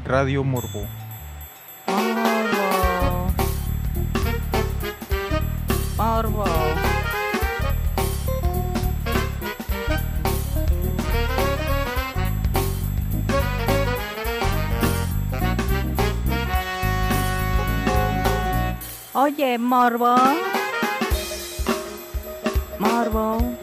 Radio Morbo. Morbo. Oye, Morbo. Morbo. Morbo.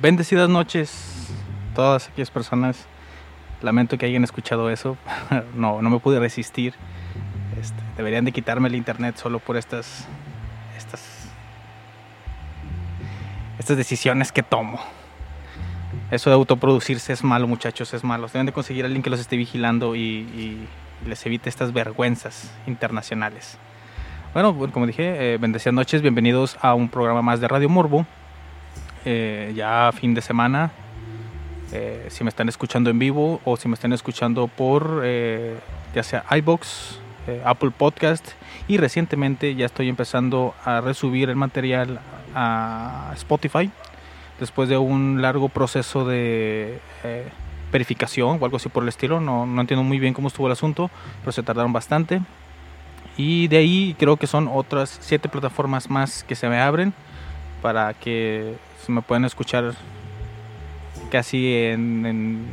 Bendecidas noches, todas aquellas personas. Lamento que hayan escuchado eso. No, no me pude resistir. Este, deberían de quitarme el internet solo por estas, estas, estas decisiones que tomo. Eso de autoproducirse es malo, muchachos, es malo. Deben de conseguir a alguien que los esté vigilando y, les evite estas vergüenzas internacionales. Bueno, pues, como dije, eh, bendecidas noches, bienvenidos a un programa más de Radio Morbo. Eh, ya fin de semana, eh, si me están escuchando en vivo o si me están escuchando por eh, ya sea iBox, Apple Podcast y recientemente ya estoy empezando a resubir el material a Spotify después de un largo proceso de verificación o algo así por el estilo. No, no entiendo muy bien cómo estuvo el asunto, pero se tardaron bastante. Y de ahí creo que son otras siete plataformas más que se me abren para que me puedan escuchar casi en, en,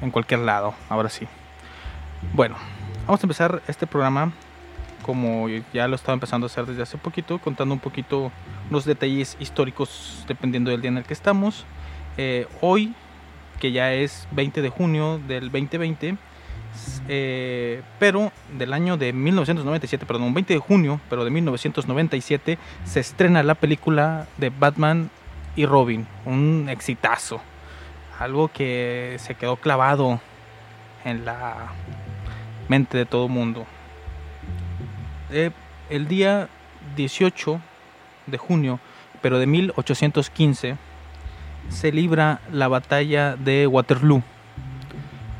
en cualquier lado. Ahora sí. Bueno, vamos a empezar este programa como ya lo estaba empezando a hacer desde hace poquito, contando un poquito unos detalles históricos dependiendo del día en el que estamos. Eh, hoy, que ya es 20 de junio del 2020, eh, pero del año de 1997, perdón, 20 de junio, pero de 1997, se estrena la película de Batman y Robin, un exitazo, algo que se quedó clavado en la mente de todo mundo. Eh, el día 18 de junio, pero de 1815, se libra la batalla de Waterloo.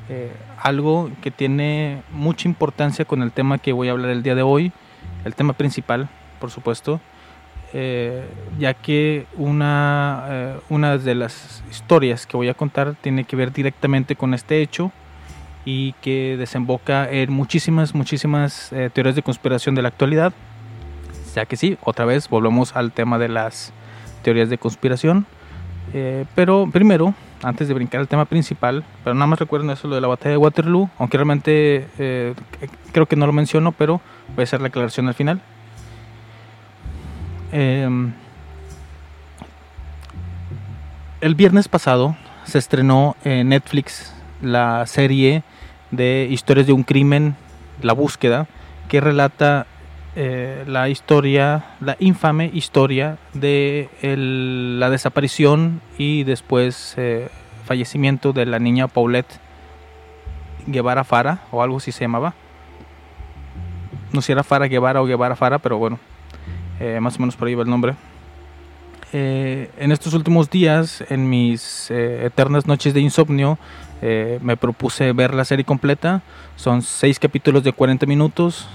Eh, algo que tiene mucha importancia con el tema que voy a hablar el día de hoy, el tema principal, por supuesto, eh, ya que una, eh, una de las historias que voy a contar tiene que ver directamente con este hecho y que desemboca en muchísimas, muchísimas eh, teorías de conspiración de la actualidad. Ya que sí, otra vez volvemos al tema de las teorías de conspiración. Eh, pero primero, antes de brincar al tema principal, pero nada más recuerden eso lo de la batalla de Waterloo, aunque realmente eh, creo que no lo menciono, pero voy a hacer la aclaración al final. Eh, el viernes pasado se estrenó en Netflix la serie de historias de un crimen, La búsqueda, que relata eh, la historia, la infame historia de la desaparición y después eh, fallecimiento de la niña Paulette Guevara Fara, o algo así se llamaba. No sé si era Fara Guevara o Guevara Fara, pero bueno, eh, más o menos por ahí va el nombre. Eh, en estos últimos días, en mis eh, eternas noches de insomnio, eh, me propuse ver la serie completa. Son seis capítulos de 40 minutos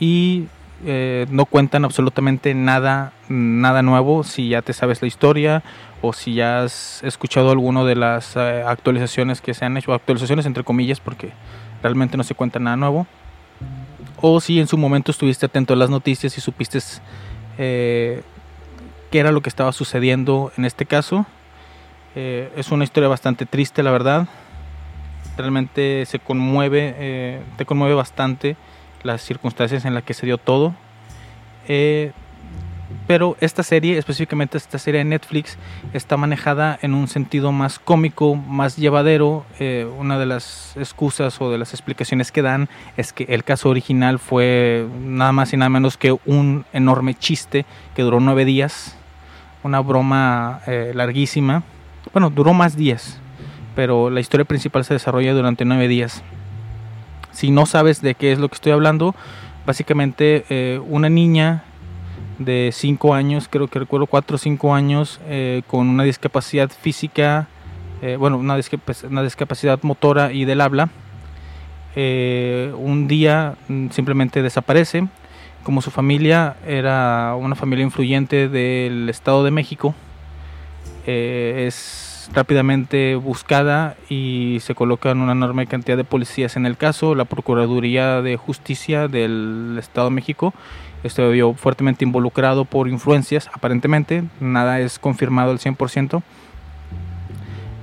y eh, no cuentan absolutamente nada, nada nuevo. Si ya te sabes la historia o si ya has escuchado alguno de las eh, actualizaciones que se han hecho, actualizaciones entre comillas, porque realmente no se cuenta nada nuevo. O si en su momento estuviste atento a las noticias y supiste eh, qué era lo que estaba sucediendo en este caso. Eh, es una historia bastante triste, la verdad. Realmente se conmueve, eh, te conmueve bastante las circunstancias en las que se dio todo. Pero esta serie, específicamente esta serie de Netflix, está manejada en un sentido más cómico, más llevadero. Eh, una de las excusas o de las explicaciones que dan es que el caso original fue nada más y nada menos que un enorme chiste que duró nueve días. Una broma eh, larguísima. Bueno, duró más días, pero la historia principal se desarrolla durante nueve días. Si no sabes de qué es lo que estoy hablando, básicamente eh, una niña de 5 años, creo que recuerdo 4 o 5 años, eh, con una discapacidad física, eh, bueno, una, una, discapacidad motora y del habla, eh, un día mm, simplemente desaparece. Como su familia era una familia influyente del Estado de México, eh, es rápidamente buscada y se colocan una enorme cantidad de policías en el caso. La Procuraduría de Justicia del Estado de México este vio fuertemente involucrado por influencias, aparentemente, nada es confirmado al 100%.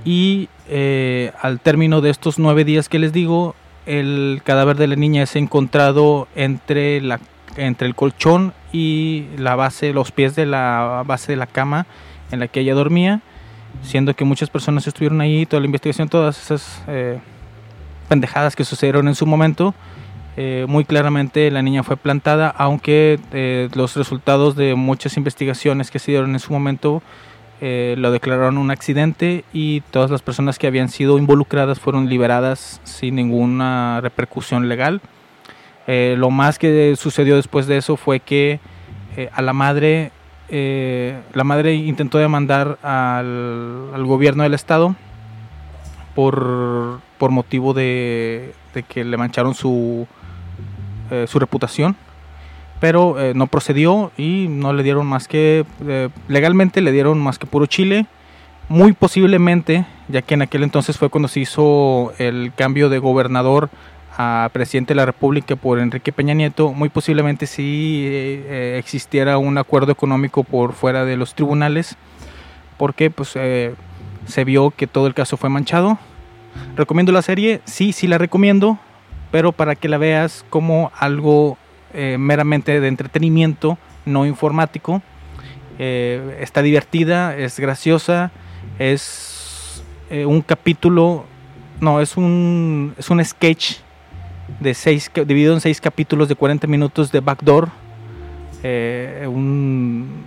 Y eh, al término de estos nueve días que les digo, el cadáver de la niña es encontrado entre, la, entre el colchón y la base, los pies de la base de la cama en la que ella dormía, siendo que muchas personas estuvieron ahí, toda la investigación, todas esas eh, pendejadas que sucedieron en su momento, eh, muy claramente la niña fue plantada, aunque eh, los resultados de muchas investigaciones que se dieron en su momento eh, lo declararon un accidente y todas las personas que habían sido involucradas fueron liberadas sin ninguna repercusión legal. Lo más que sucedió después de eso fue que a la madre, la madre intentó demandar al, al gobierno del estado por, por motivo de, de que le mancharon su, eh, su reputación, pero eh, no procedió y no le dieron más que, eh, legalmente le dieron más que puro Chile, muy posiblemente, ya que en aquel entonces fue cuando se hizo el cambio de gobernador a presidente de la República por Enrique Peña Nieto, muy posiblemente si sí, existiera un acuerdo económico por fuera de los tribunales, porque pues se vio que todo el caso fue manchado. ¿Recomiendo la serie? Sí, sí la recomiendo pero para que la veas como algo eh, meramente de entretenimiento, no informático. Eh, está divertida, es graciosa, es eh, un capítulo, no, es un, es un sketch de seis, dividido en seis capítulos de 40 minutos de Backdoor, un,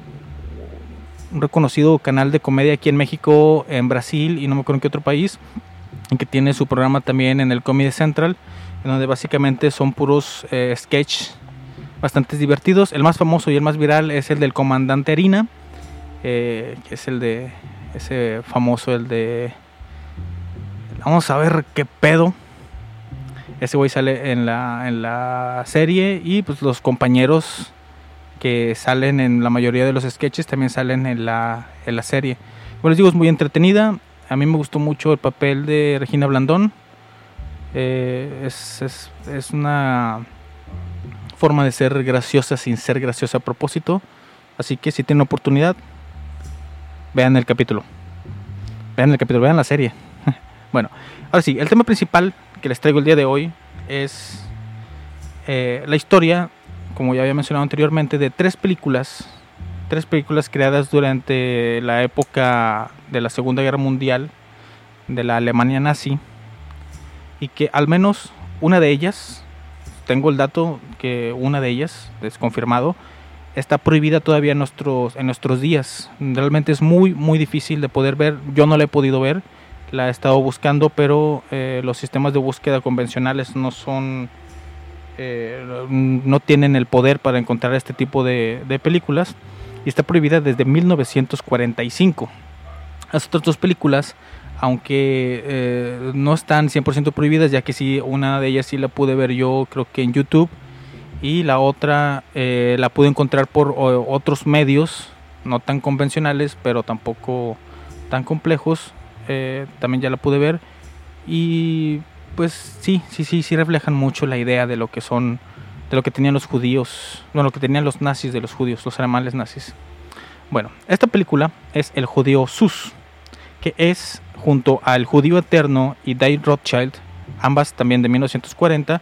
un reconocido canal de comedia aquí en México, en Brasil y no me acuerdo en qué otro país, que tiene su programa también en el Comedy Central en donde básicamente son puros eh, sketch bastante divertidos. El más famoso y el más viral es el del comandante Harina, eh, que es el de ese famoso, el de vamos a ver qué pedo. Ese güey sale en la, en la serie y pues los compañeros que salen en la mayoría de los sketches también salen en la, en la serie. Como les digo, es muy entretenida. A mí me gustó mucho el papel de Regina Blandón eh, es, es, es, una forma de ser graciosa sin ser graciosa a propósito. Así que si tienen oportunidad, vean el capítulo. Vean el capítulo, vean la serie. bueno, ahora sí, el tema principal que les traigo el día de hoy es eh, la historia, como ya había mencionado anteriormente, de tres películas. Tres películas creadas durante la época de la Segunda Guerra Mundial de la Alemania nazi y que al menos una de ellas, tengo el dato que una de ellas, es confirmado, está prohibida todavía en nuestros, en nuestros días. Realmente es muy, muy difícil de poder ver. Yo no la he podido ver, la he estado buscando, pero eh, los sistemas de búsqueda convencionales no son, eh, no tienen el poder para encontrar este tipo de, de películas. Y está prohibida desde 1945. Las otras dos películas aunque eh, no están 100% prohibidas, ya que sí, una de ellas sí la pude ver yo creo que en YouTube y la otra eh, la pude encontrar por otros medios, no tan convencionales, pero tampoco tan complejos, eh, también ya la pude ver y pues sí, sí, sí, sí reflejan mucho la idea de lo que son, de lo que tenían los judíos, bueno, lo que tenían los nazis de los judíos, los alemanes nazis. Bueno, esta película es El judío Sus, que es junto al Judío Eterno y Dave Rothschild, ambas también de 1940,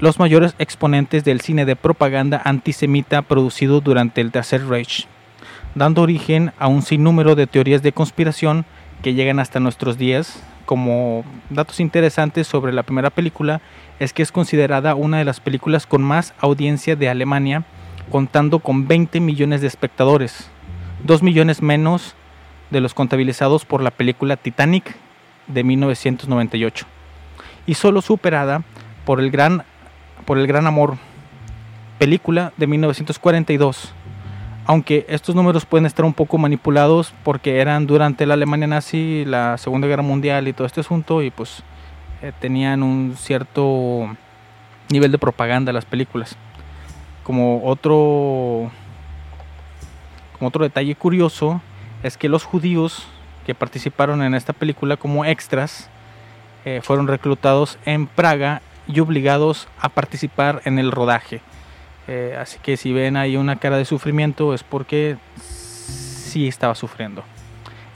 los mayores exponentes del cine de propaganda antisemita producido durante el Tercer Reich, dando origen a un sinnúmero de teorías de conspiración que llegan hasta nuestros días. Como datos interesantes sobre la primera película es que es considerada una de las películas con más audiencia de Alemania, contando con 20 millones de espectadores, 2 millones menos de los contabilizados por la película Titanic de 1998 y solo superada por el gran, por el gran amor, película de 1942. Aunque estos números pueden estar un poco manipulados porque eran durante la Alemania nazi, la Segunda Guerra Mundial y todo este asunto y pues eh, tenían un cierto nivel de propaganda las películas. Como otro como otro detalle curioso es que los judíos que participaron en esta película como extras eh, fueron reclutados en Praga y obligados a participar en el rodaje. Eh, así que si ven ahí una cara de sufrimiento es porque sí estaba sufriendo.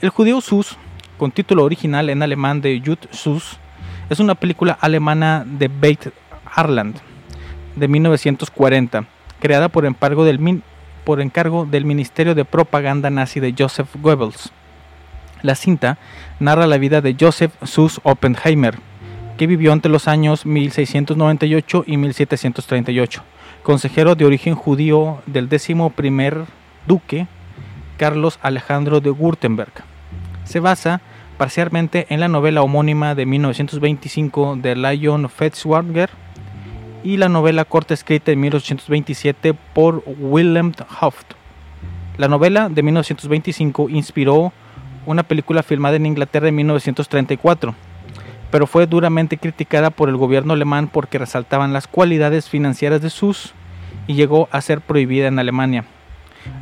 El judío Sus, con título original en alemán de Jud Sus, es una película alemana de Beit Harland de 1940, creada por encargo del, por encargo del Ministerio de Propaganda nazi de Joseph Goebbels. La cinta narra la vida de Joseph Sus Oppenheimer, que vivió entre los años 1698 y 1738, consejero de origen judío del décimo primer duque Carlos Alejandro de Württemberg. Se basa parcialmente en la novela homónima de 1925 de Lion Fitzwater y la novela corta escrita en 1827 por Willem Hoft. La novela de 1925 inspiró una película filmada en Inglaterra en 1934, pero fue duramente criticada por el gobierno alemán porque resaltaban las cualidades financieras de Sus y llegó a ser prohibida en Alemania.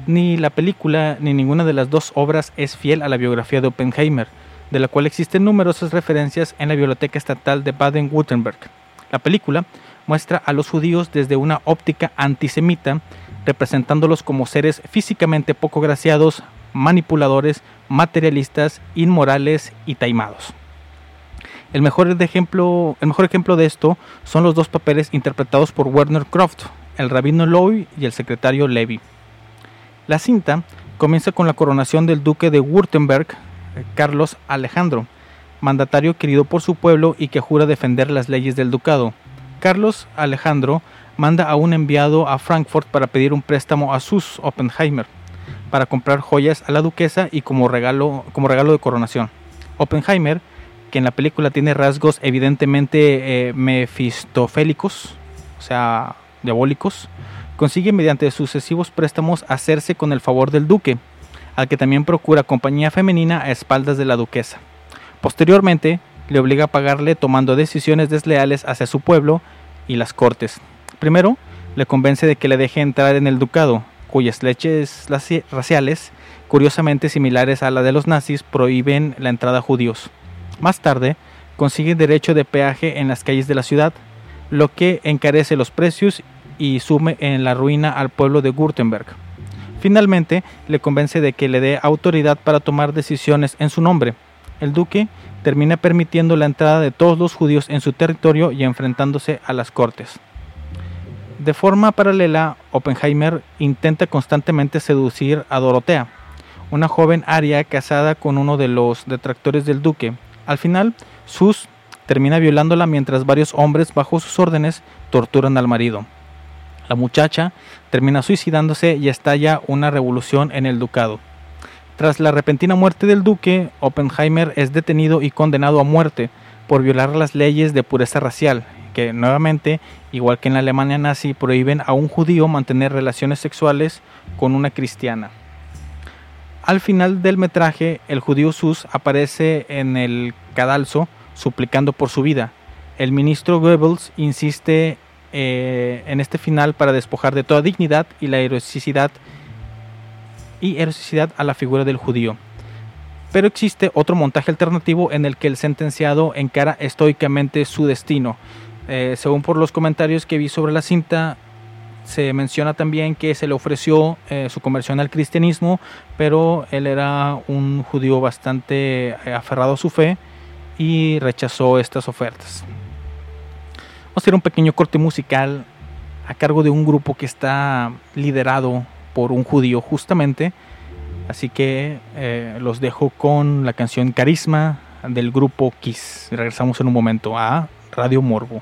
Ni la película ni ninguna de las dos obras es fiel a la biografía de Oppenheimer, de la cual existen numerosas referencias en la Biblioteca Estatal de Baden-Württemberg. La película muestra a los judíos desde una óptica antisemita, representándolos como seres físicamente poco graciados, manipuladores, materialistas, inmorales y taimados. El mejor, ejemplo, el mejor ejemplo de esto son los dos papeles interpretados por Werner Croft, el rabino Lowy y el secretario Levy. La cinta comienza con la coronación del duque de Württemberg, Carlos Alejandro, mandatario querido por su pueblo y que jura defender las leyes del ducado. Carlos Alejandro manda a un enviado a Frankfurt para pedir un préstamo a Sus Oppenheimer para comprar joyas a la duquesa y como regalo, como regalo de coronación. Oppenheimer, que en la película tiene rasgos evidentemente eh, mefistofélicos, o sea, diabólicos, consigue mediante sucesivos préstamos hacerse con el favor del duque, al que también procura compañía femenina a espaldas de la duquesa. Posteriormente, le obliga a pagarle tomando decisiones desleales hacia su pueblo y las cortes. Primero, le convence de que le deje entrar en el ducado, cuyas leches raciales, curiosamente similares a la de los nazis, prohíben la entrada a judíos. Más tarde, consigue derecho de peaje en las calles de la ciudad, lo que encarece los precios y sume en la ruina al pueblo de Württemberg. Finalmente, le convence de que le dé autoridad para tomar decisiones en su nombre. El duque termina permitiendo la entrada de todos los judíos en su territorio y enfrentándose a las cortes. De forma paralela, Oppenheimer intenta constantemente seducir a Dorotea, una joven aria casada con uno de los detractores del duque. Al final, Sus termina violándola mientras varios hombres bajo sus órdenes torturan al marido. La muchacha termina suicidándose y estalla una revolución en el ducado. Tras la repentina muerte del duque, Oppenheimer es detenido y condenado a muerte por violar las leyes de pureza racial, que nuevamente, igual que en la Alemania nazi, prohíben a un judío mantener relaciones sexuales con una cristiana. Al final del metraje, el judío Sus aparece en el cadalso suplicando por su vida. El ministro Goebbels insiste eh, en este final para despojar de toda dignidad y la heroicidad y heroicidad a la figura del judío. Pero existe otro montaje alternativo en el que el sentenciado encara estoicamente su destino. Eh, según por los comentarios que vi sobre la cinta, se menciona también que se le ofreció eh, su conversión al cristianismo, pero él era un judío bastante aferrado a su fe y rechazó estas ofertas. Vamos a hacer un pequeño corte musical a cargo de un grupo que está liderado por un judío justamente. Así que eh, los dejo con la canción Carisma del grupo Kiss. Regresamos en un momento a Radio Morbo.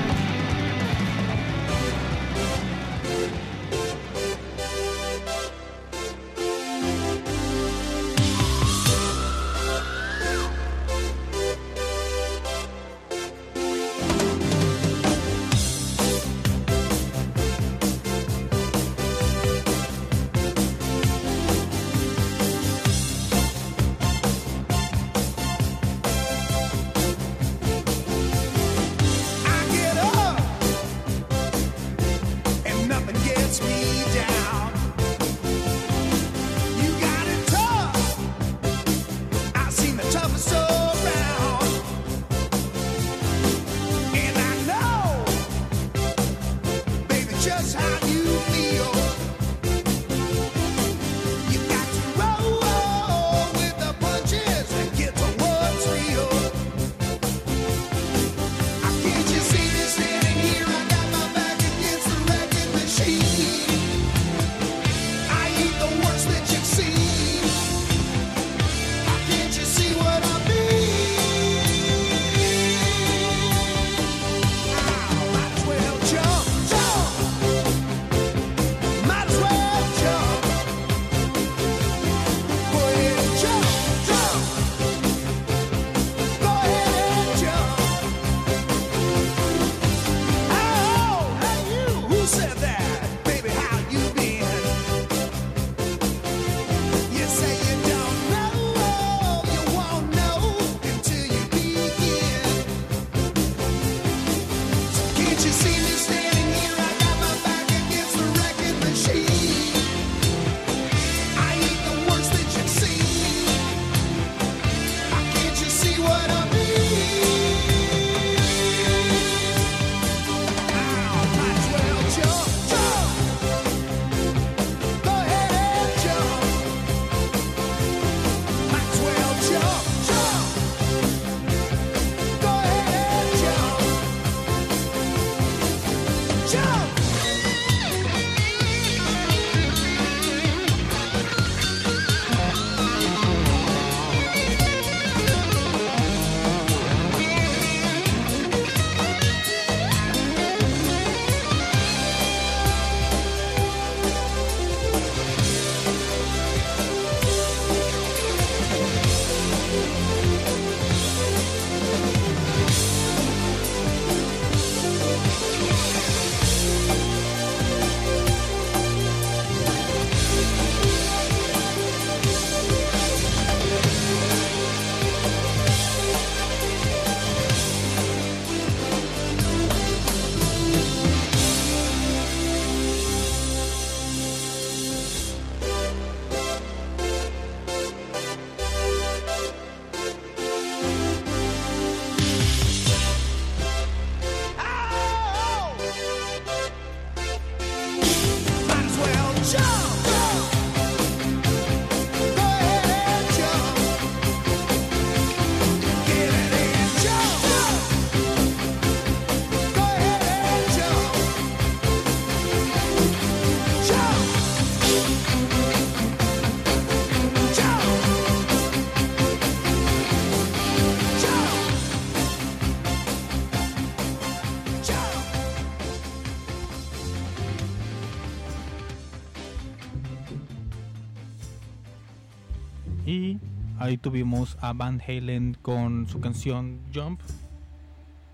tuvimos a Van Halen con su canción Jump.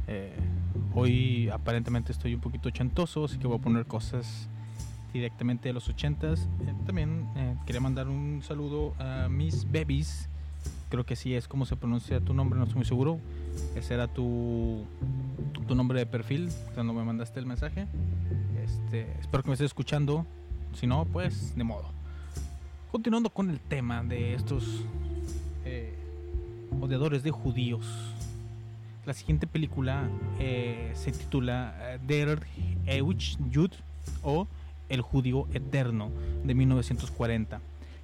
Eh, hoy aparentemente estoy un poquito chantoso, así que voy a poner cosas directamente de los 80s. Eh, también eh, quería mandar un saludo a Miss Babies. Creo que sí es como se pronuncia tu nombre, no estoy muy seguro. Ese era tu, tu nombre de perfil cuando me mandaste el mensaje. Este, espero que me estés escuchando. Si no, pues de modo. Continuando con el tema de estos eh, de judíos. La siguiente película eh, se titula Der Euch Jud o El Judío Eterno de 1940,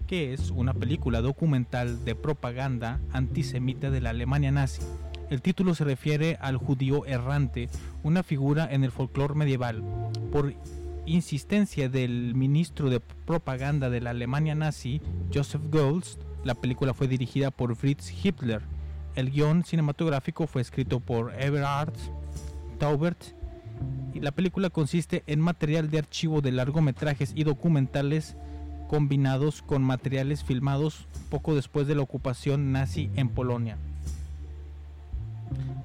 que es una película documental de propaganda antisemita de la Alemania nazi. El título se refiere al judío errante, una figura en el folclore medieval. Por insistencia del ministro de propaganda de la Alemania nazi, Joseph Goebbels, la película fue dirigida por Fritz Hitler. El guion cinematográfico fue escrito por Everard Taubert y la película consiste en material de archivo de largometrajes y documentales combinados con materiales filmados poco después de la ocupación nazi en Polonia.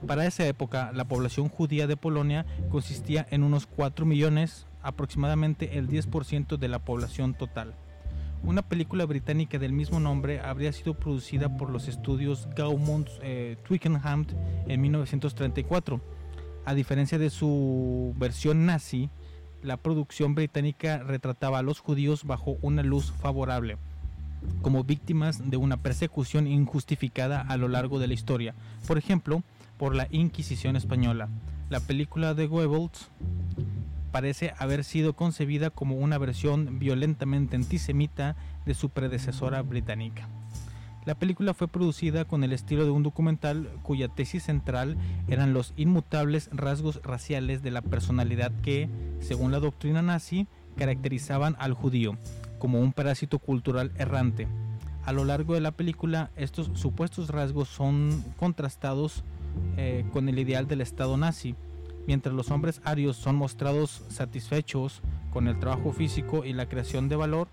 Para esa época, la población judía de Polonia consistía en unos 4 millones, aproximadamente el 10% de la población total. Una película británica del mismo nombre habría sido producida por los estudios Gaumont eh, Twickenham en 1934. A diferencia de su versión nazi, la producción británica retrataba a los judíos bajo una luz favorable, como víctimas de una persecución injustificada a lo largo de la historia. Por ejemplo, por la Inquisición española. La película de Goebbels parece haber sido concebida como una versión violentamente antisemita de su predecesora británica. La película fue producida con el estilo de un documental cuya tesis central eran los inmutables rasgos raciales de la personalidad que, según la doctrina nazi, caracterizaban al judío como un parásito cultural errante. A lo largo de la película, estos supuestos rasgos son contrastados eh, con el ideal del Estado nazi, mientras los hombres arios son mostrados satisfechos con el trabajo físico y la creación de valor,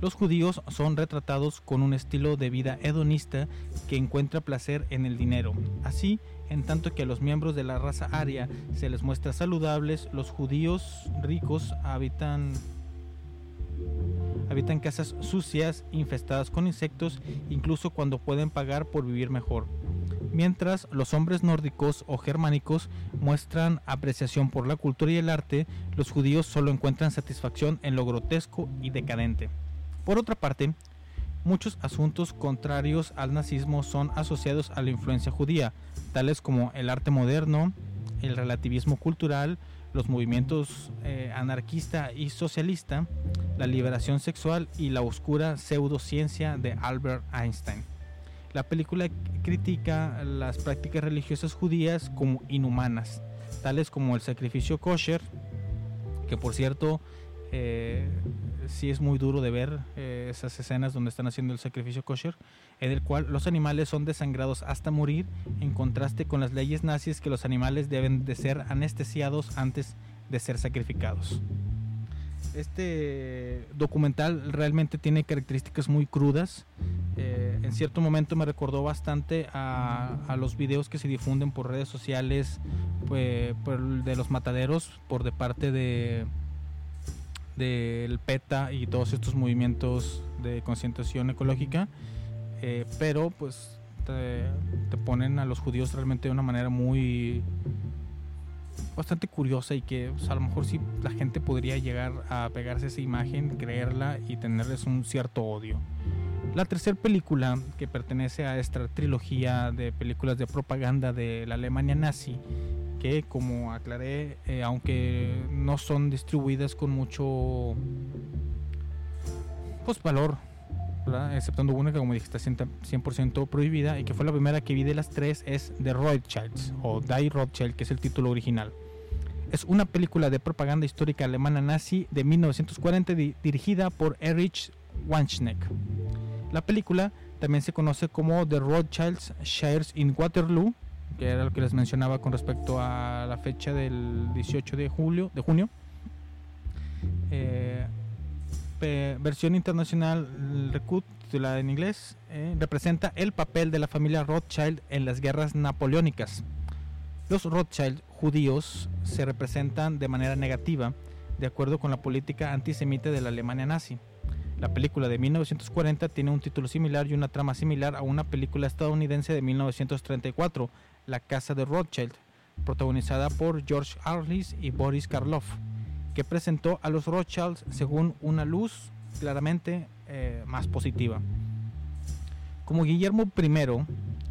los judíos son retratados con un estilo de vida hedonista que encuentra placer en el dinero. Así, en tanto que a los miembros de la raza aria se les muestra saludables, los judíos ricos habitan habitan casas sucias, infestadas con insectos, incluso cuando pueden pagar por vivir mejor. Mientras los hombres nórdicos o germánicos muestran apreciación por la cultura y el arte, los judíos solo encuentran satisfacción en lo grotesco y decadente. Por otra parte, muchos asuntos contrarios al nazismo son asociados a la influencia judía, tales como el arte moderno, el relativismo cultural, los movimientos eh, anarquista y socialista, la liberación sexual y la oscura pseudociencia de Albert Einstein. La película critica las prácticas religiosas judías como inhumanas, tales como el sacrificio kosher, que por cierto eh, sí es muy duro de ver eh, esas escenas donde están haciendo el sacrificio kosher, en el cual los animales son desangrados hasta morir, en contraste con las leyes nazis que los animales deben de ser anestesiados antes de ser sacrificados. Este documental realmente tiene características muy crudas. Eh, en cierto momento me recordó bastante a, los videos que se difunden por redes sociales pues, de los mataderos por de parte de del PETA y todos estos movimientos de concientización ecológica, eh, pero pues te ponen a los judíos realmente de una manera muy bastante curiosa y que pues, a lo mejor sí la gente podría llegar a pegarse a esa imagen, creerla y tenerles un cierto odio. La tercera película que pertenece a esta trilogía de películas de propaganda de la Alemania nazi, que como aclaré, eh, aunque no son distribuidas con mucho pues valor, ¿verdad? exceptando una que como dije está 100% prohibida y que fue la primera que vi de las tres es The Rothschilds o Die Rothschild, que es el título original. Es una película de propaganda histórica alemana nazi de 1940 di- dirigida por Erich Wanschneck. La película también se conoce como The Rothschilds Shares in Waterloo, que era lo que les mencionaba con respecto a la fecha del 18 de julio, de junio. Eh, versión internacional Recut, titulada en inglés, eh, representa el papel de la familia Rothschild en las guerras napoleónicas. Los Rothschild judíos se representan de manera negativa, de acuerdo con la política antisemita de la Alemania nazi. La película de 1940 tiene un título similar y una trama similar a una película estadounidense de 1934, La Casa de Rothschild, protagonizada por George Arliss y Boris Karloff, que presentó a los Rothschilds según una luz claramente eh, más positiva. Como Guillermo I,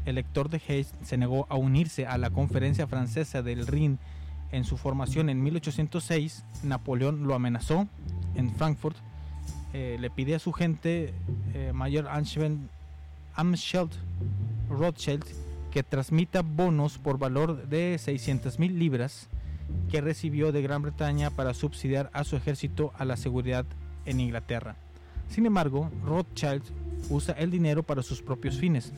elector de Hayes, se negó a unirse a la conferencia francesa del Rin en su formación en 1806, Napoleón lo amenazó en Frankfurt eh, le pide a su gente, eh, mayor Amschel- Amscheld Rothschild, que transmita bonos por valor de 600 mil libras que recibió de Gran Bretaña para subsidiar a su ejército a la seguridad en Inglaterra. Sin embargo, Rothschild usa el dinero para sus propios fines.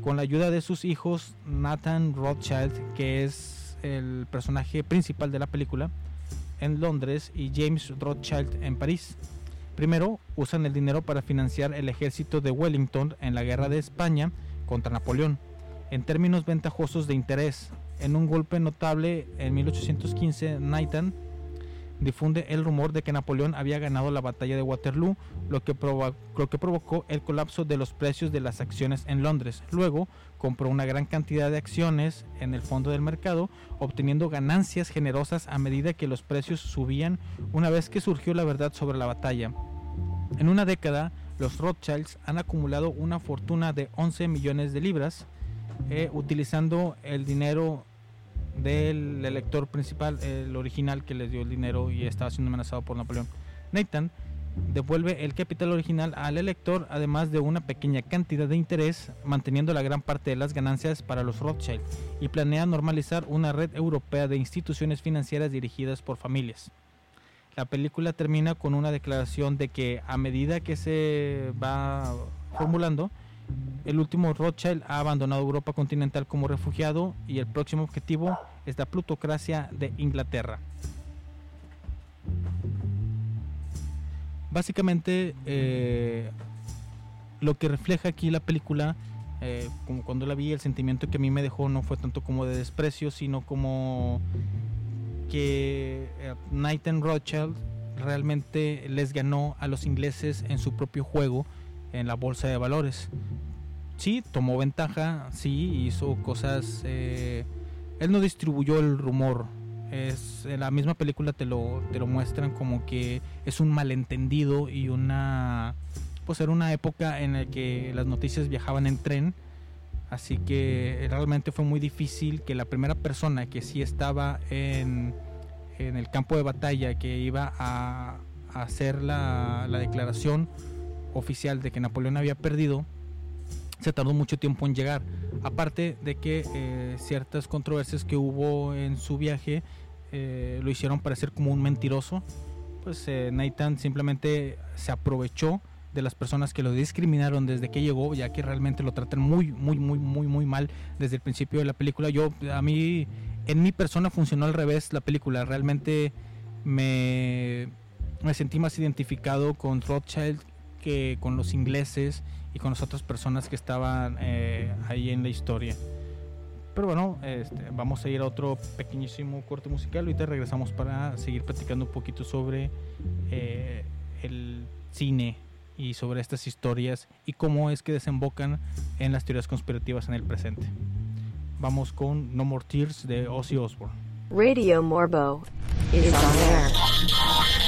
con la ayuda de sus hijos Nathan Rothschild, que es el personaje principal de la película, en Londres y James Rothschild en París. Primero, usan el dinero para financiar el ejército de Wellington en la guerra de España contra Napoleón, en términos ventajosos de interés. En un golpe notable en 1815, Nathan difunde el rumor de que Napoleón había ganado la batalla de Waterloo, lo que, provo- lo que provocó el colapso de los precios de las acciones en Londres. Luego compró una gran cantidad de acciones en el fondo del mercado, obteniendo ganancias generosas a medida que los precios subían una vez que surgió la verdad sobre la batalla. En una década, los Rothschilds han acumulado una fortuna de 11 millones de libras, eh, utilizando el dinero del elector principal, el original que les dio el dinero y estaba siendo amenazado por Napoleón. Nathan devuelve el capital original al elector, además de una pequeña cantidad de interés, manteniendo la gran parte de las ganancias para los Rothschild, y planea normalizar una red europea de instituciones financieras dirigidas por familias. La película termina con una declaración de que a medida que se va formulando, el último Rothschild ha abandonado Europa continental como refugiado y el próximo objetivo es la plutocracia de Inglaterra. Básicamente, eh, lo que refleja aquí la película, eh, como cuando la vi, el sentimiento que a mí me dejó no fue tanto como de desprecio, sino como que eh, Nathan Rothschild realmente les ganó a los ingleses en su propio juego en la bolsa de valores. Sí, tomó ventaja, sí, hizo cosas. eh, él no distribuyó el rumor. Es, en la misma película te lo, te lo muestran como que es un malentendido y una. Pues era una época en la que las noticias viajaban en tren. Así que realmente fue muy difícil que la primera persona que sí estaba en, en el campo de batalla, que iba a, a hacer la, la declaración oficial de que Napoleón había perdido, se tardó mucho tiempo en llegar. Aparte de que eh, ciertas controversias que hubo en su viaje eh, lo hicieron parecer como un mentiroso, pues eh, Nathan simplemente se aprovechó de las personas que lo discriminaron desde que llegó, ya que realmente lo tratan muy, muy, muy, muy, muy mal desde el principio de la película. Yo, a mí, en mi persona funcionó al revés la película. Realmente me, me sentí más identificado con Rothschild que con los ingleses y con las otras personas que estaban eh, ahí en la historia. Pero bueno, este, vamos a ir a otro pequeñísimo corte musical. Ahorita regresamos para seguir platicando un poquito sobre eh, el cine y sobre estas historias y cómo es que desembocan en las teorías conspirativas en el presente. Vamos con No More Tears de Ozzy Osbourne. Radio Morbo is on air.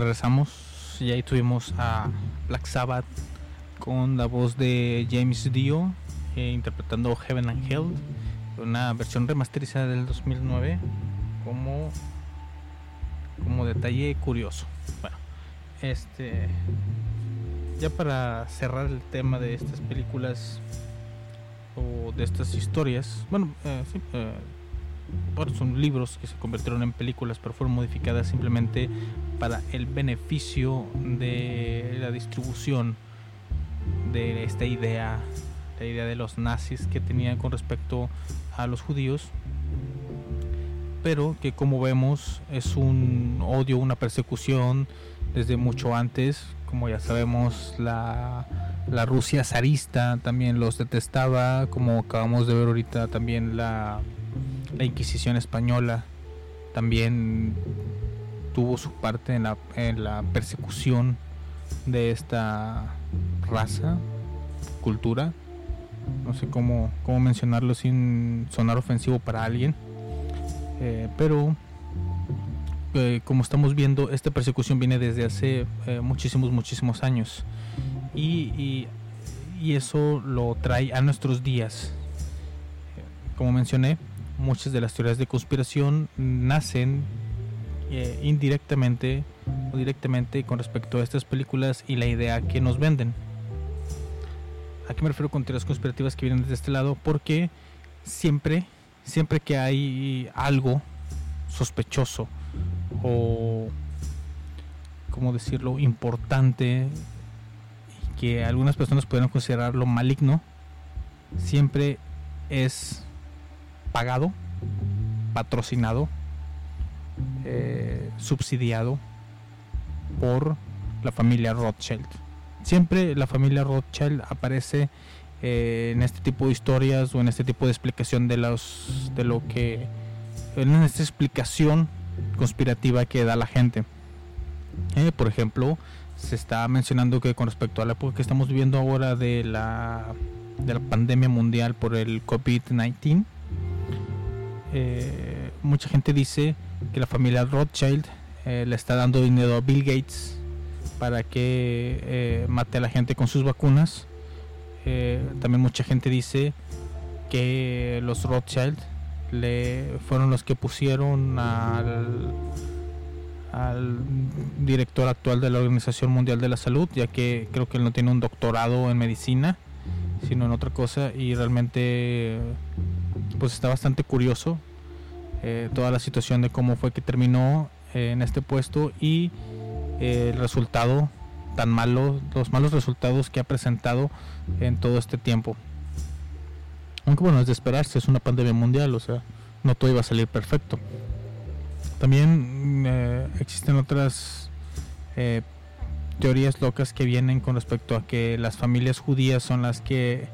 Regresamos. Y ahí tuvimos a Black Sabbath con la voz de James Dio eh, interpretando Heaven and Hell, una versión remasterizada del 2009 como como detalle curioso. Bueno, este ya para cerrar el tema de estas películas o de estas historias, bueno, eh, sí, eh, son libros que se convirtieron en películas, pero fueron modificadas simplemente para el beneficio de la distribución de esta idea, la idea de los nazis que tenían con respecto a los judíos, pero que como vemos es un odio, una persecución desde mucho antes, como ya sabemos la Rusia zarista también los detestaba, como acabamos de ver ahorita también la, la Inquisición española también tuvo su parte en la, en la persecución de esta raza, cultura. No sé cómo, cómo mencionarlo sin sonar ofensivo para alguien. Eh, pero eh, como estamos viendo, esta persecución viene desde hace eh, muchísimos, muchísimos años. Y, y- y eso lo trae a nuestros días. Como mencioné, muchas de las teorías de conspiración nacen eh, indirectamente o directamente con respecto a estas películas y la idea que nos venden. ¿A qué me refiero con teorías conspirativas que vienen desde este lado? Porque siempre, siempre que hay algo sospechoso o, ¿cómo decirlo?, importante que algunas personas pudieran considerarlo maligno, siempre es pagado, patrocinado, eh, subsidiado por la familia Rothschild. Siempre la familia Rothschild aparece eh, en este tipo de historias o en este tipo de explicación de los de lo que en esta explicación conspirativa que da la gente. Eh, por ejemplo, se está mencionando que con respecto a la época que estamos viviendo ahora de la de la pandemia mundial por el COVID-19, mucha gente dice que la familia Rothschild eh, le está dando dinero a Bill Gates para que eh, mate a la gente con sus vacunas. Eh, también mucha gente dice que los Rothschild le fueron los que pusieron al, al director actual de la Organización Mundial de la Salud, ya que creo que él no tiene un doctorado en medicina, sino en otra cosa y realmente pues está bastante curioso eh, toda la situación de cómo fue que terminó eh, en este puesto y eh, el resultado tan malo, los malos resultados que ha presentado en todo este tiempo. Aunque bueno, es de esperarse, es una pandemia mundial, o sea, no todo iba a salir perfecto. También existen otras teorías locas que vienen con respecto a que las familias judías son las que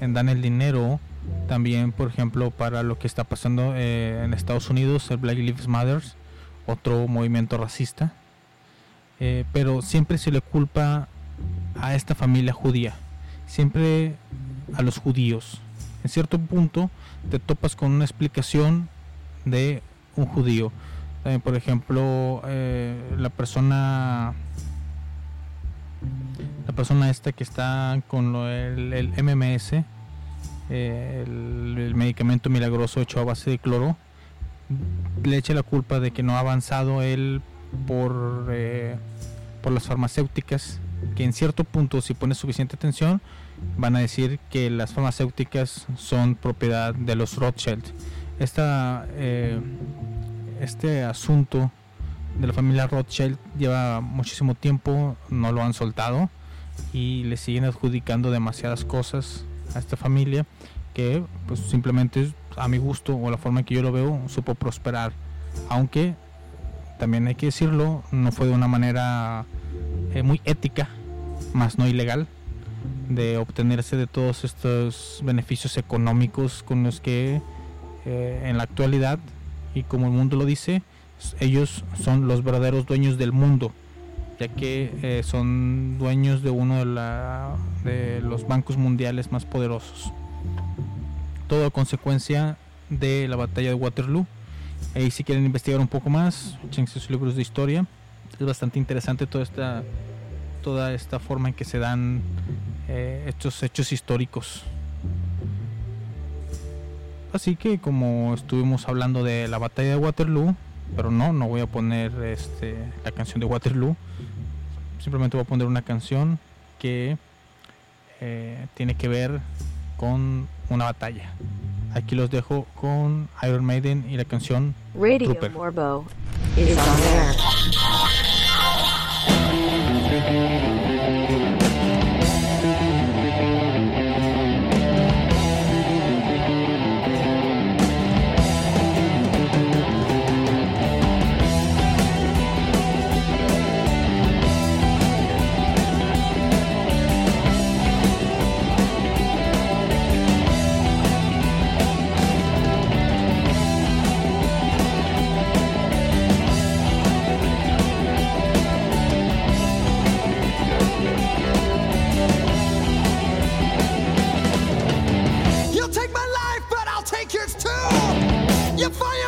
dan el dinero también por ejemplo para lo que está pasando eh, en Estados Unidos el Black Lives Matter otro movimiento racista. Eh, pero siempre se le culpa a esta familia judía. Siempre a los judíos. En cierto punto te topas con una explicación de un judío. También, por ejemplo eh, la persona la persona esta que está con lo- el, el MMS, eh, el, medicamento milagroso hecho a base de cloro, le echa la culpa de que no ha avanzado él por, eh, por las farmacéuticas, que en cierto punto, si pones suficiente atención, van a decir que las farmacéuticas son propiedad de los Rothschild. Esta, eh, este asunto de la familia Rothschild lleva muchísimo tiempo, no lo han soltado y le siguen adjudicando demasiadas cosas a esta familia que pues simplemente a mi gusto o la forma que yo lo veo supo prosperar. Aunque también hay que decirlo no fue de una manera eh, muy ética más no ilegal de obtenerse de todos estos beneficios económicos con los que eh, en la actualidad y como el mundo lo dice ellos son los verdaderos dueños del mundo ya que eh, son dueños de uno de, los bancos mundiales más poderosos. Todo a consecuencia de la batalla de Waterloo. Ahí si quieren investigar un poco más, echen sus libros de historia. Es bastante interesante toda esta, toda esta forma en que se dan eh, estos hechos históricos. Así que como estuvimos hablando de la batalla de Waterloo, pero no, no voy a poner este, la canción de Waterloo, simplemente voy a poner una canción que eh, tiene que ver con una batalla. Aquí los dejo con Iron Maiden y la canción Radio Trooper. Morbo. You fire!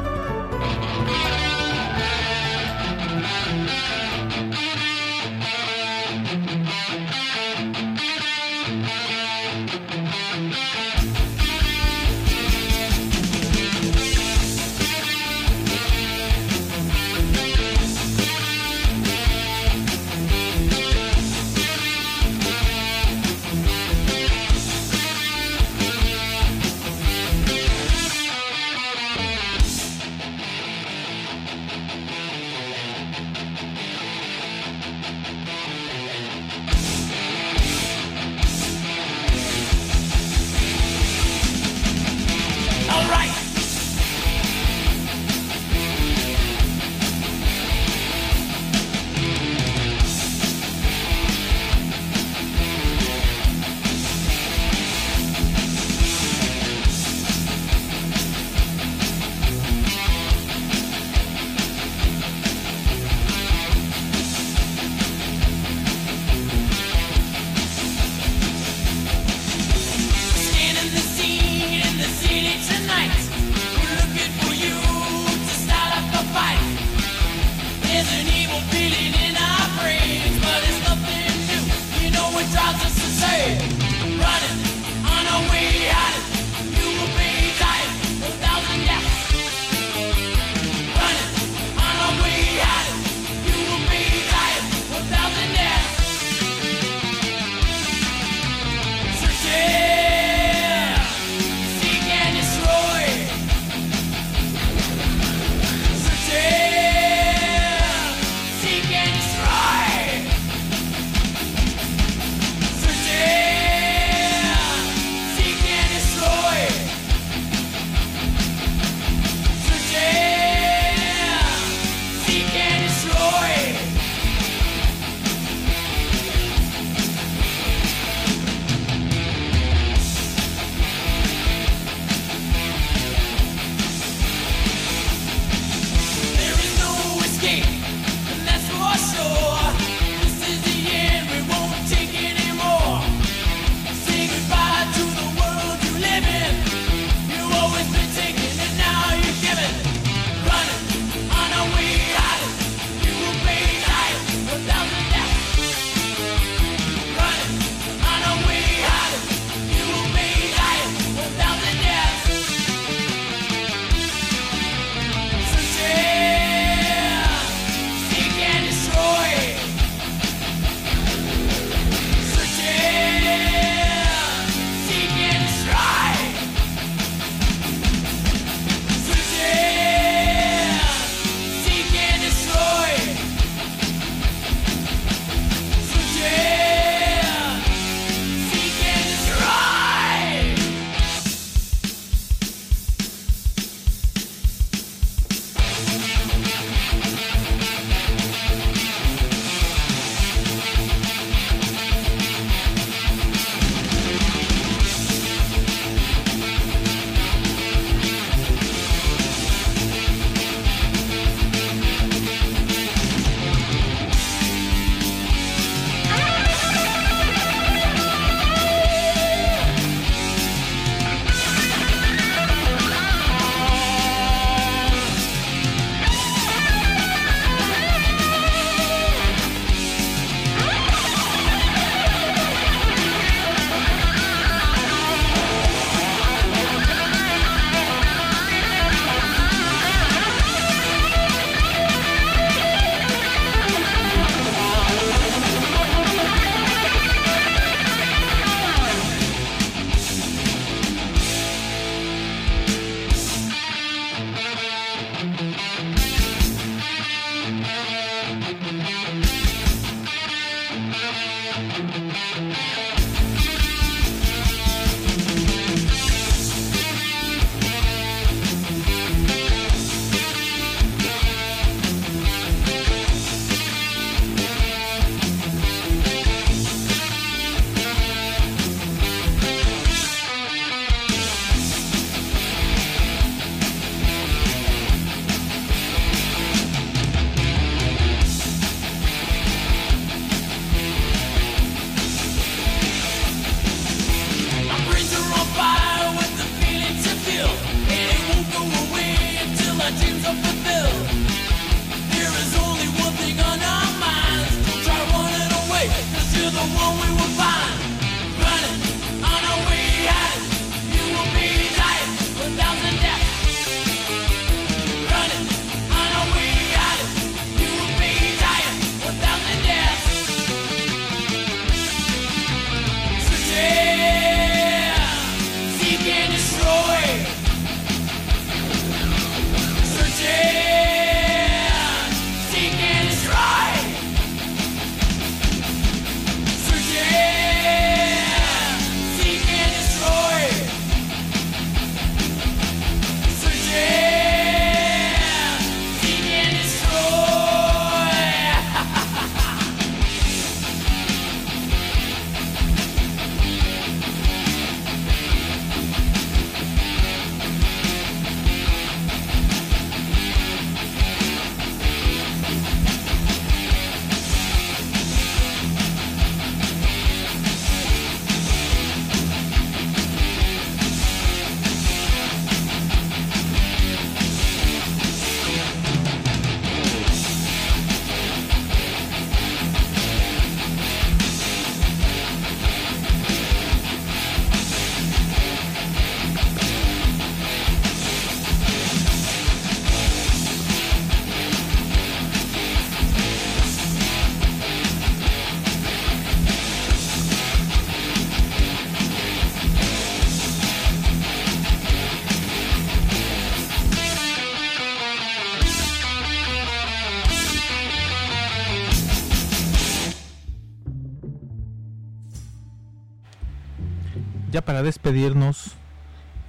para despedirnos,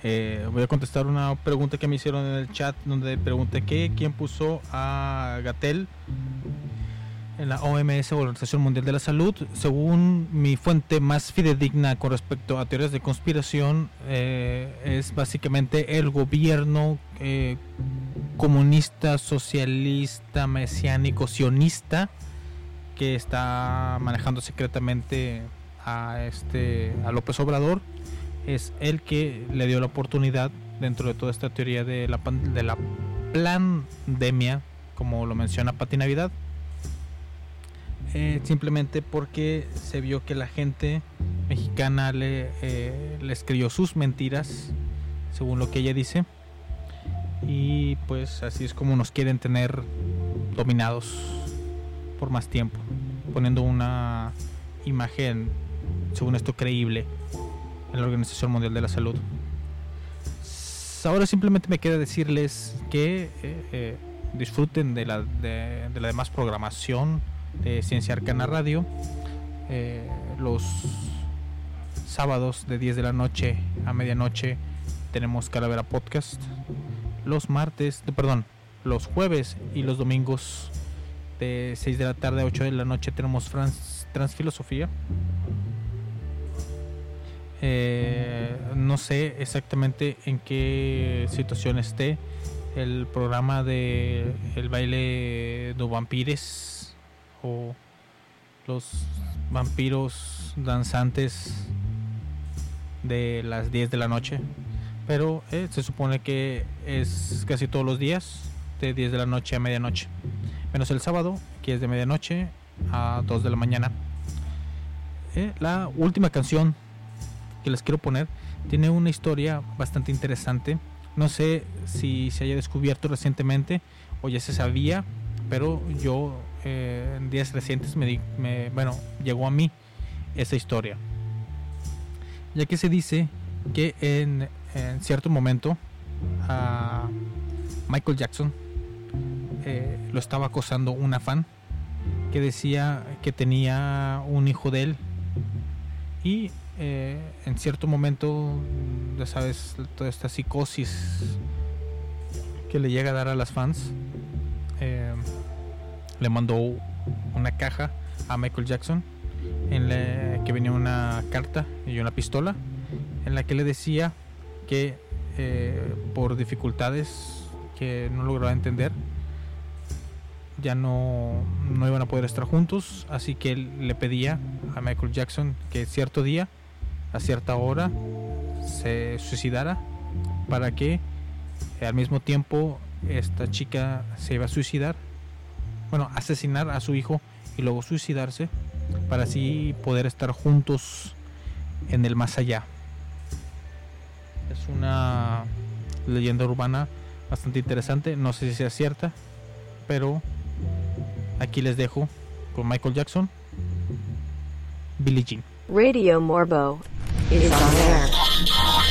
eh, voy a contestar una pregunta que me hicieron en el chat donde pregunté que quién puso a Gatel en la OMS, Organización Mundial de la Salud. Según mi fuente más fidedigna con respecto a teorías de conspiración, eh, es básicamente el gobierno eh, comunista, socialista, mesiánico, sionista que está manejando secretamente a este a López Obrador es el que le dio la oportunidad dentro de toda esta teoría de la de la pandemia como lo menciona Pati Navidad. Eh, simplemente porque se vio que la gente mexicana le, eh, les creyó sus mentiras según lo que ella dice. Y pues así es como nos quieren tener dominados por más tiempo, poniendo una imagen, según esto, creíble en la Organización Mundial de la Salud. Ahora simplemente me queda decirles que eh, eh, disfruten de la, de, de la demás programación de Ciencia Arcana Radio. Eh, los sábados de 10 de la noche a medianoche tenemos Calavera Podcast. Los martes, perdón, los jueves y los domingos de 6 de la tarde a 8 de la noche tenemos Trans, Transfilosofía. Eh, no sé exactamente en qué situación esté el programa de el baile de vampires o los vampiros danzantes de las 10 de la noche. Pero eh, se supone que es casi todos los días de 10 de la noche a medianoche. Menos el sábado que es de medianoche a 2 de la mañana. Eh, la última canción que les quiero poner tiene una historia bastante interesante. No sé si se haya descubierto recientemente o ya se sabía pero yo eh, en días recientes me, di- me bueno llegó a mí esa historia. Ya que se dice que en, cierto momento a Michael Jackson eh, lo estaba acosando una fan que decía que tenía un hijo de él. Y eh, en cierto momento ya sabes toda esta psicosis que le llega a dar a las fans eh, le mandó una caja a Michael Jackson en la que venía una carta y una pistola en la que le decía que eh, por dificultades que no lograba entender ya no, no iban a poder estar juntos así que él le pedía a Michael Jackson que cierto día a cierta hora se suicidara para que al mismo tiempo esta chica se iba a suicidar bueno asesinar a su hijo y luego suicidarse para así poder estar juntos en el más allá. Es una leyenda urbana bastante interesante no sé si sea cierta pero aquí les dejo con Michael Jackson Billie Jean. Radio Morbo is on air.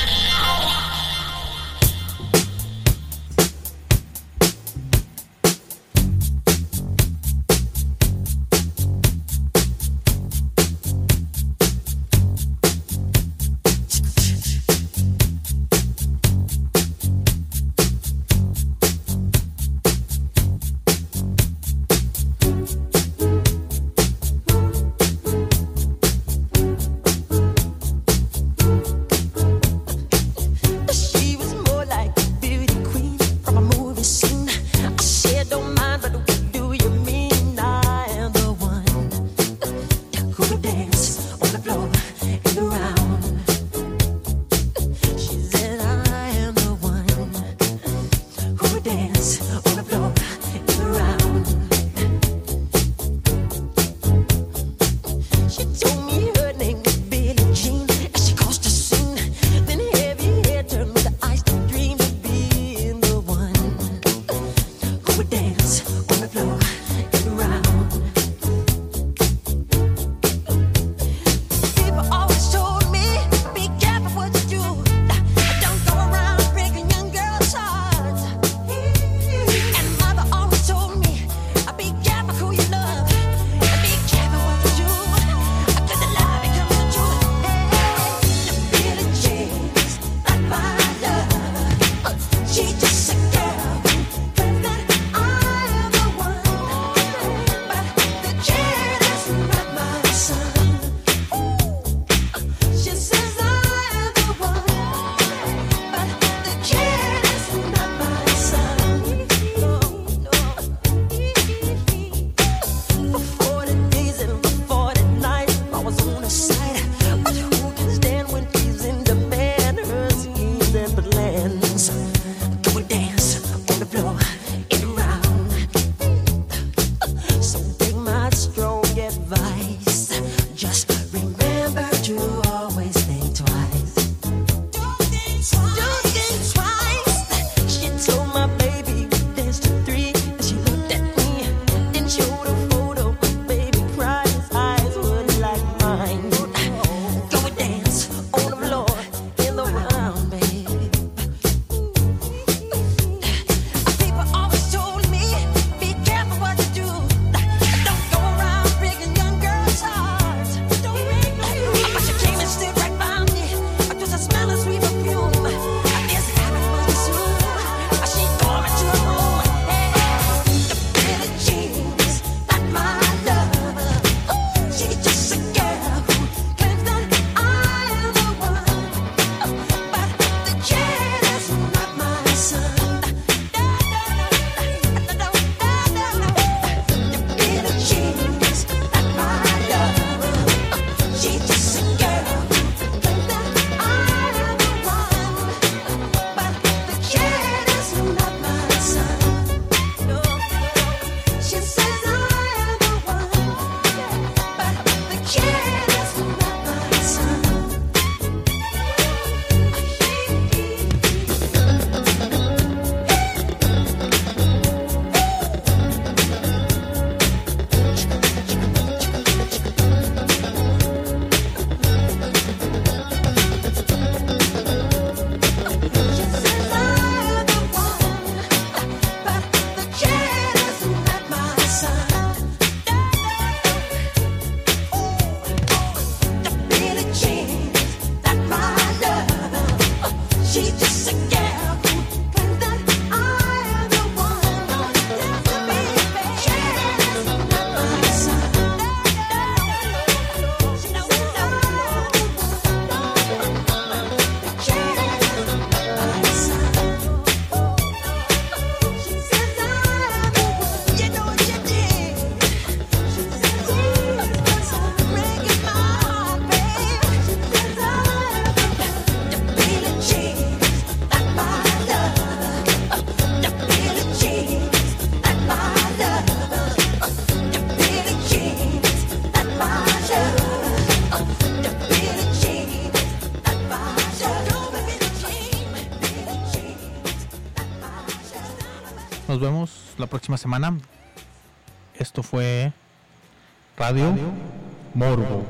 Próxima semana. Esto fue Radio Morbo.